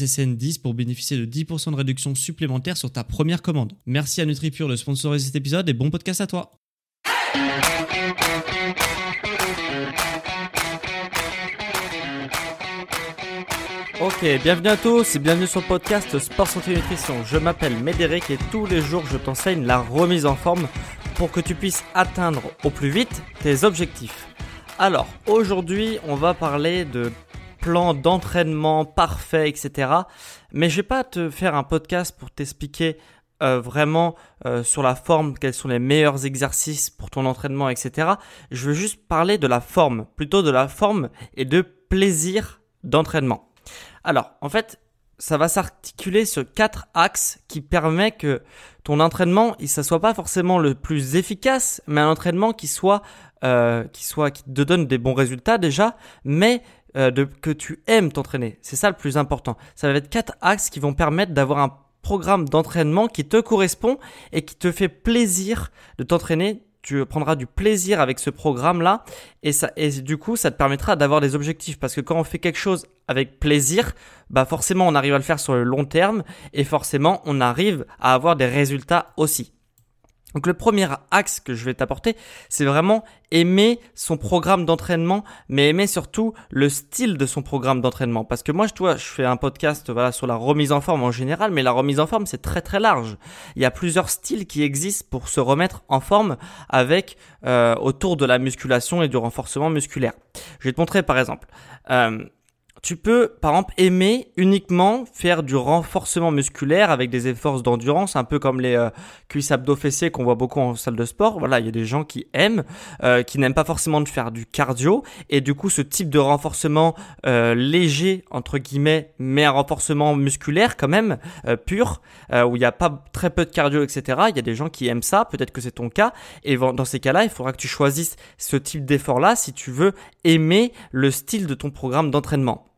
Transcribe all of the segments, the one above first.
SSN10 pour bénéficier de 10% de réduction supplémentaire sur ta première commande. Merci à NutriPure de sponsoriser cet épisode et bon podcast à toi. Ok, bienvenue à tous et bienvenue sur le podcast Sport Santé Nutrition. Je m'appelle Médéric et tous les jours je t'enseigne la remise en forme pour que tu puisses atteindre au plus vite tes objectifs. Alors, aujourd'hui, on va parler de plan d'entraînement parfait, etc. Mais je vais pas te faire un podcast pour t'expliquer euh, vraiment euh, sur la forme, quels sont les meilleurs exercices pour ton entraînement, etc. Je veux juste parler de la forme, plutôt de la forme et de plaisir d'entraînement. Alors, en fait, ça va s'articuler sur quatre axes qui permet que ton entraînement, il ne soit pas forcément le plus efficace, mais un entraînement qui soit, euh, qui soit, qui te donne des bons résultats déjà, mais euh, de, que tu aimes t'entraîner. C'est ça le plus important. Ça va être quatre axes qui vont permettre d'avoir un programme d'entraînement qui te correspond et qui te fait plaisir de t'entraîner. Tu prendras du plaisir avec ce programme-là et, ça, et du coup, ça te permettra d'avoir des objectifs parce que quand on fait quelque chose avec plaisir, bah forcément, on arrive à le faire sur le long terme et forcément, on arrive à avoir des résultats aussi. Donc le premier axe que je vais t'apporter, c'est vraiment aimer son programme d'entraînement, mais aimer surtout le style de son programme d'entraînement. Parce que moi, je, vois, je fais un podcast voilà, sur la remise en forme en général, mais la remise en forme, c'est très très large. Il y a plusieurs styles qui existent pour se remettre en forme avec euh, autour de la musculation et du renforcement musculaire. Je vais te montrer par exemple. Euh, tu peux, par exemple, aimer uniquement faire du renforcement musculaire avec des efforts d'endurance, un peu comme les euh, cuisses abdos fessiers qu'on voit beaucoup en salle de sport. Voilà, il y a des gens qui aiment, euh, qui n'aiment pas forcément de faire du cardio, et du coup, ce type de renforcement euh, léger entre guillemets, mais un renforcement musculaire quand même pur, où il n'y a pas très peu de cardio, etc. Il y a des gens qui aiment ça. Peut-être que c'est ton cas, et dans ces cas-là, il faudra que tu choisisses ce type d'effort-là si tu veux aimer le style de ton programme d'entraînement.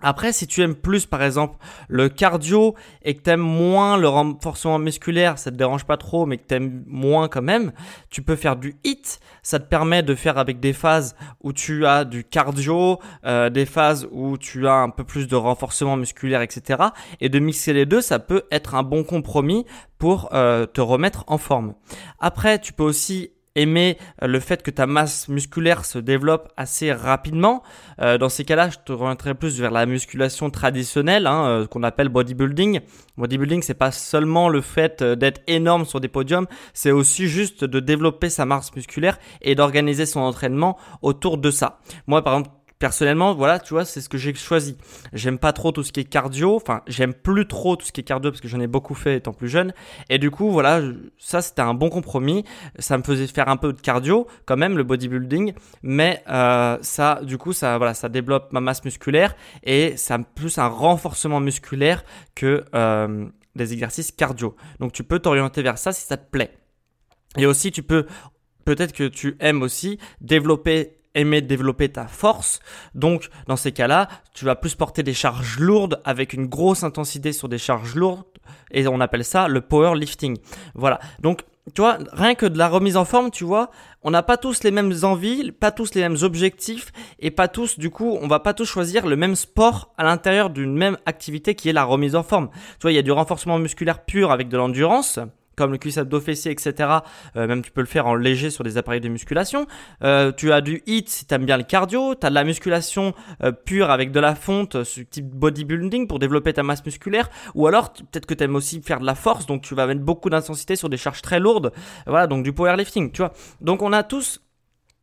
Après, si tu aimes plus, par exemple, le cardio et que tu aimes moins le renforcement musculaire, ça te dérange pas trop, mais que tu aimes moins quand même, tu peux faire du HIT. Ça te permet de faire avec des phases où tu as du cardio, euh, des phases où tu as un peu plus de renforcement musculaire, etc. Et de mixer les deux, ça peut être un bon compromis pour euh, te remettre en forme. Après, tu peux aussi aimer euh, le fait que ta masse musculaire se développe assez rapidement. Euh, dans ces cas-là, je te reviendrai plus vers la musculation traditionnelle, hein, euh, qu'on appelle bodybuilding. Bodybuilding, c'est pas seulement le fait d'être énorme sur des podiums, c'est aussi juste de développer sa masse musculaire et d'organiser son entraînement autour de ça. Moi, par exemple, personnellement, voilà, tu vois, c'est ce que j'ai choisi. J'aime pas trop tout ce qui est cardio, enfin, j'aime plus trop tout ce qui est cardio parce que j'en ai beaucoup fait étant plus jeune. Et du coup, voilà, ça c'était un bon compromis. Ça me faisait faire un peu de cardio, quand même, le bodybuilding, mais euh, ça, du coup, ça, voilà, ça développe ma masse musculaire et ça plus un renforcement musculaire que euh, des exercices cardio. Donc, tu peux t'orienter vers ça si ça te plaît. Et aussi, tu peux peut-être que tu aimes aussi développer aimer développer ta force. Donc, dans ces cas-là, tu vas plus porter des charges lourdes avec une grosse intensité sur des charges lourdes et on appelle ça le powerlifting. Voilà. Donc, tu vois, rien que de la remise en forme, tu vois, on n'a pas tous les mêmes envies, pas tous les mêmes objectifs et pas tous, du coup, on va pas tous choisir le même sport à l'intérieur d'une même activité qui est la remise en forme. Tu vois, il y a du renforcement musculaire pur avec de l'endurance comme le cuisse abdo fessier, etc. Euh, même tu peux le faire en léger sur des appareils de musculation. Euh, tu as du HIIT si tu aimes bien le cardio. Tu as de la musculation euh, pure avec de la fonte, ce type bodybuilding pour développer ta masse musculaire. Ou alors peut-être que tu aimes aussi faire de la force, donc tu vas mettre beaucoup d'intensité sur des charges très lourdes. Voilà, donc du powerlifting, tu vois. Donc on a tous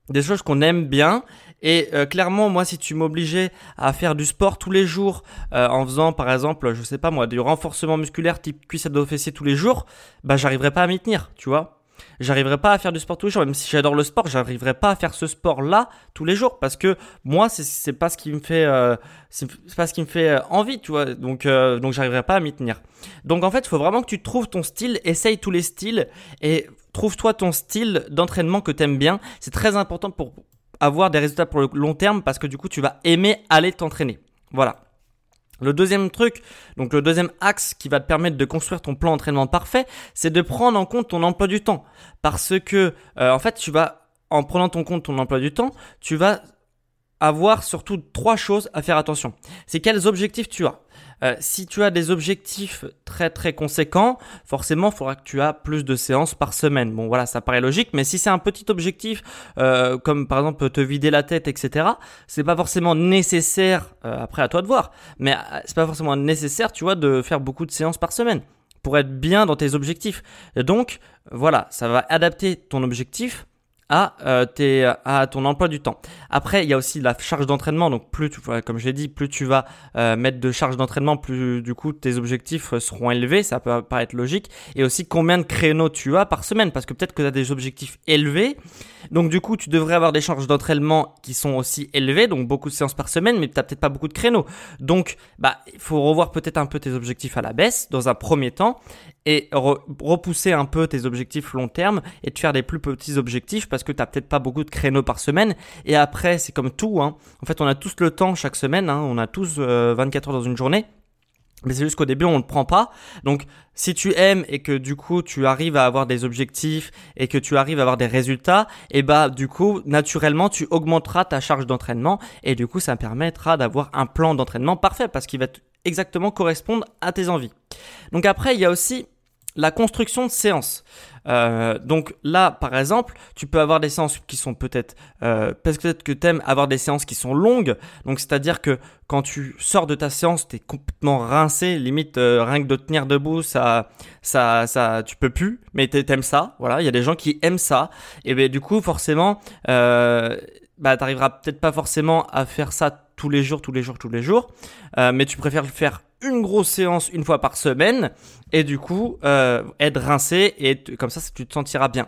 des choses qu'on aime bien et euh, clairement, moi, si tu m'obligeais à faire du sport tous les jours, euh, en faisant par exemple, je sais pas moi, du renforcement musculaire type cuisse abdos fessier tous les jours, bah j'arriverais pas à m'y tenir, tu vois. J'arriverais pas à faire du sport tous les jours, même si j'adore le sport, j'arriverais pas à faire ce sport-là tous les jours parce que moi, c'est pas ce qui me fait, euh, c'est pas ce qui me fait envie, tu vois. Donc, donc j'arriverais pas à m'y tenir. Donc en fait, il faut vraiment que tu trouves ton style, essaye tous les styles et trouve-toi ton style d'entraînement que t'aimes bien. C'est très important pour avoir des résultats pour le long terme parce que du coup, tu vas aimer aller t'entraîner. Voilà. Le deuxième truc, donc le deuxième axe qui va te permettre de construire ton plan d'entraînement parfait, c'est de prendre en compte ton emploi du temps. Parce que, euh, en fait, tu vas, en prenant en compte ton emploi du temps, tu vas avoir surtout trois choses à faire attention. C'est quels objectifs tu as. Euh, si tu as des objectifs très très conséquents, forcément, il faudra que tu as plus de séances par semaine. Bon, voilà, ça paraît logique, mais si c'est un petit objectif, euh, comme par exemple te vider la tête, etc., c'est pas forcément nécessaire. Euh, après, à toi de voir, mais c'est pas forcément nécessaire, tu vois, de faire beaucoup de séances par semaine pour être bien dans tes objectifs. Et donc, voilà, ça va adapter ton objectif à, euh, tes, à ton emploi du temps. Après, il y a aussi la charge d'entraînement. Donc, plus tu, comme je l'ai dit, plus tu vas euh, mettre de charge d'entraînement, plus du coup tes objectifs euh, seront élevés. Ça peut paraître logique. Et aussi combien de créneaux tu as par semaine, parce que peut-être que tu as des objectifs élevés. Donc, du coup, tu devrais avoir des charges d'entraînement qui sont aussi élevées, donc beaucoup de séances par semaine, mais tu peut-être pas beaucoup de créneaux. Donc, bah, il faut revoir peut-être un peu tes objectifs à la baisse dans un premier temps et repousser un peu tes objectifs long terme et te faire des plus petits objectifs parce que tu n'as peut-être pas beaucoup de créneaux par semaine. Et après, c'est comme tout. Hein. En fait, on a tous le temps chaque semaine. Hein. On a tous 24 euh, heures dans une journée. Mais c'est juste qu'au début, on ne le prend pas. Donc, si tu aimes et que du coup, tu arrives à avoir des objectifs et que tu arrives à avoir des résultats, et eh bah, du coup, naturellement, tu augmenteras ta charge d'entraînement et du coup, ça permettra d'avoir un plan d'entraînement parfait parce qu'il va exactement correspondre à tes envies. Donc après, il y a aussi la construction de séances. Euh, donc là, par exemple, tu peux avoir des séances qui sont peut-être, euh, peut-être que tu aimes avoir des séances qui sont longues. Donc c'est-à-dire que quand tu sors de ta séance, tu es complètement rincé, limite euh, rien que de tenir debout, ça, ça, ça, tu peux plus. Mais t'aimes ça, voilà. Il y a des gens qui aiment ça. Et ben du coup, forcément, euh, bah t'arriveras peut-être pas forcément à faire ça tous les jours, tous les jours, tous les jours. Euh, mais tu préfères le faire une grosse séance une fois par semaine et du coup euh, être rincé et comme ça tu te sentiras bien.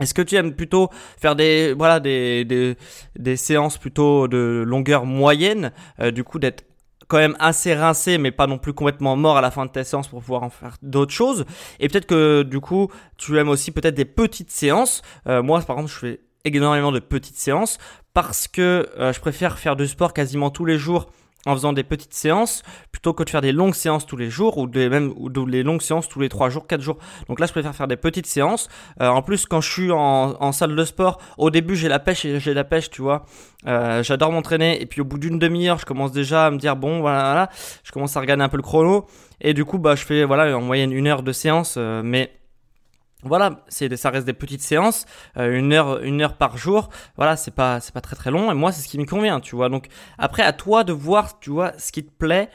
Est-ce que tu aimes plutôt faire des voilà des, des, séances plutôt de longueur moyenne, euh, du coup d'être quand même assez rincé mais pas non plus complètement mort à la fin de ta séance pour pouvoir en faire d'autres choses? Et peut-être que du coup tu aimes aussi peut-être des petites séances. Euh, moi par exemple je fais énormément de petites séances parce que je préfère faire du sport quasiment tous les jours en faisant des petites séances plutôt que de faire des longues séances tous les jours ou des même ou les longues séances tous les 3 jours, 4 jours. Donc là, je préfère faire des petites séances. Euh, en plus, quand je suis en, en, salle de sport, au début, j'ai la pêche et j'ai la pêche, tu vois. Euh, J'adore m'entraîner et puis au bout d'une demi-heure, je commence déjà à me dire bon, voilà, voilà, je commence à regarder un peu le chrono et du coup, bah, je fais voilà en moyenne une heure de séance, euh, mais voilà, c'est ça reste des petites séances, euh, une heure une heure par jour. Voilà, c'est pas c'est pas très très long et moi c'est ce qui me convient, tu vois. Donc après à toi de voir, tu vois, ce qui te plaît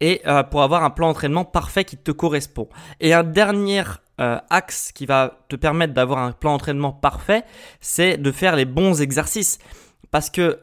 et euh, pour avoir un plan d'entraînement parfait qui te correspond. Et un dernier euh, axe qui va te permettre d'avoir un plan d'entraînement parfait, c'est de faire les bons exercices parce que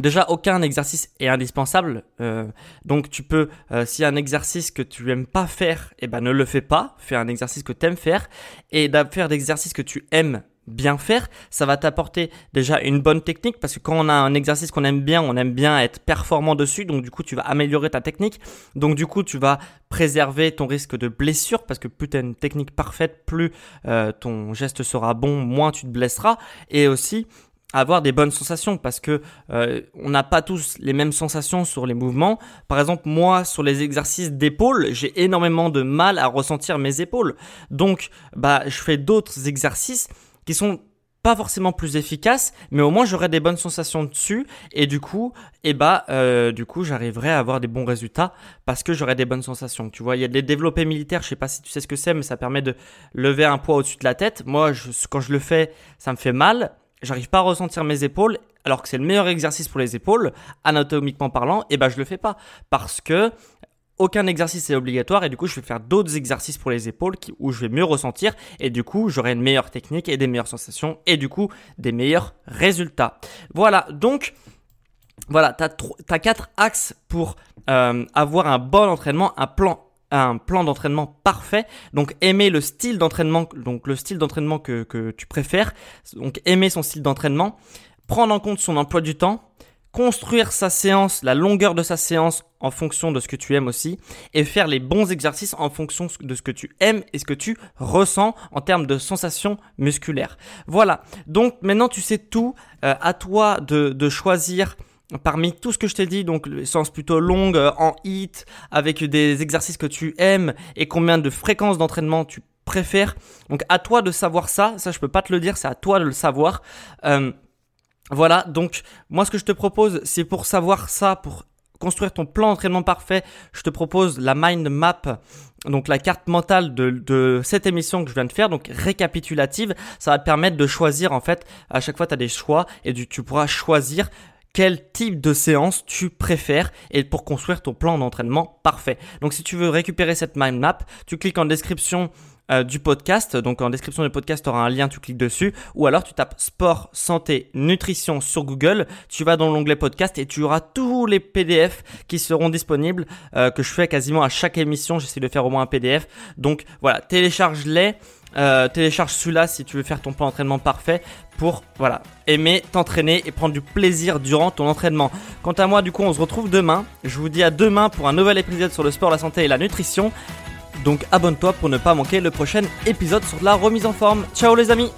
Déjà, aucun exercice est indispensable. Euh, donc, tu peux, euh, a un exercice que tu aimes pas faire, eh ben, ne le fais pas. Fais un exercice que tu aimes faire. Et faire d'exercices que tu aimes bien faire, ça va t'apporter déjà une bonne technique parce que quand on a un exercice qu'on aime bien, on aime bien être performant dessus, donc du coup tu vas améliorer ta technique, donc du coup tu vas préserver ton risque de blessure parce que plus tu as une technique parfaite, plus euh, ton geste sera bon, moins tu te blesseras et aussi avoir des bonnes sensations parce que euh, on n'a pas tous les mêmes sensations sur les mouvements. Par exemple, moi sur les exercices d'épaule, j'ai énormément de mal à ressentir mes épaules. Donc, bah, je fais d'autres exercices qui sont pas forcément plus efficace, mais au moins j'aurai des bonnes sensations dessus et du coup, eh bah, euh, du coup, j'arriverai à avoir des bons résultats parce que j'aurai des bonnes sensations. Tu vois, il y a des développés militaires, je sais pas si tu sais ce que c'est, mais ça permet de lever un poids au-dessus de la tête. Moi, quand je le fais, ça me fait mal. J'arrive pas à ressentir mes épaules, alors que c'est le meilleur exercice pour les épaules, anatomiquement parlant, et eh ben je le fais pas parce que aucun exercice est obligatoire et du coup je vais faire d'autres exercices pour les épaules où je vais mieux ressentir et du coup j'aurai une meilleure technique et des meilleures sensations et du coup des meilleurs résultats. Voilà, donc voilà, tu as, quatre axes pour euh, avoir un bon entraînement, un plan un plan d'entraînement parfait. Donc aimer le style d'entraînement, donc le style d'entraînement que, que tu préfères. Donc aimer son style d'entraînement, prendre en compte son emploi du temps, construire sa séance, la longueur de sa séance en fonction de ce que tu aimes aussi, et faire les bons exercices en fonction de ce que tu aimes et ce que tu ressens en termes de sensations musculaires. Voilà, donc maintenant tu sais tout, euh, à toi de, de choisir parmi tout ce que je t'ai dit, donc les séances plutôt longues, euh, en hit, avec des exercices que tu aimes et combien de fréquences d'entraînement tu préfères. Donc à toi de savoir ça, ça je peux pas te le dire, c'est à toi de le savoir. Euh, voilà, donc moi ce que je te propose, c'est pour savoir ça, pour construire ton plan d'entraînement parfait, je te propose la mind map, donc la carte mentale de, cette émission que je viens de faire, donc récapitulative. Ça va te permettre de choisir en fait, à chaque fois tu as des choix et tu pourras choisir quel type de séance tu préfères et pour construire ton plan d'entraînement parfait. Donc si tu veux récupérer cette mind map, tu cliques en description euh, du podcast. Donc en description du podcast, tu auras un lien, tu cliques dessus. Ou alors tu tapes sport, santé, nutrition sur Google. Tu vas dans l'onglet podcast et tu auras tous les PDF qui seront disponibles euh, que je fais quasiment à chaque émission. J'essaie de faire au moins un PDF. Donc voilà, télécharge-les. Euh, télécharge celui-là si tu veux faire ton plan d'entraînement parfait pour voilà aimer t'entraîner et prendre du plaisir durant ton entraînement. Quant à moi, du coup, on se retrouve demain. Je vous dis à demain pour un nouvel épisode sur le sport, la santé et la nutrition. Donc abonne-toi pour ne pas manquer le prochain épisode sur la remise en forme. Ciao les amis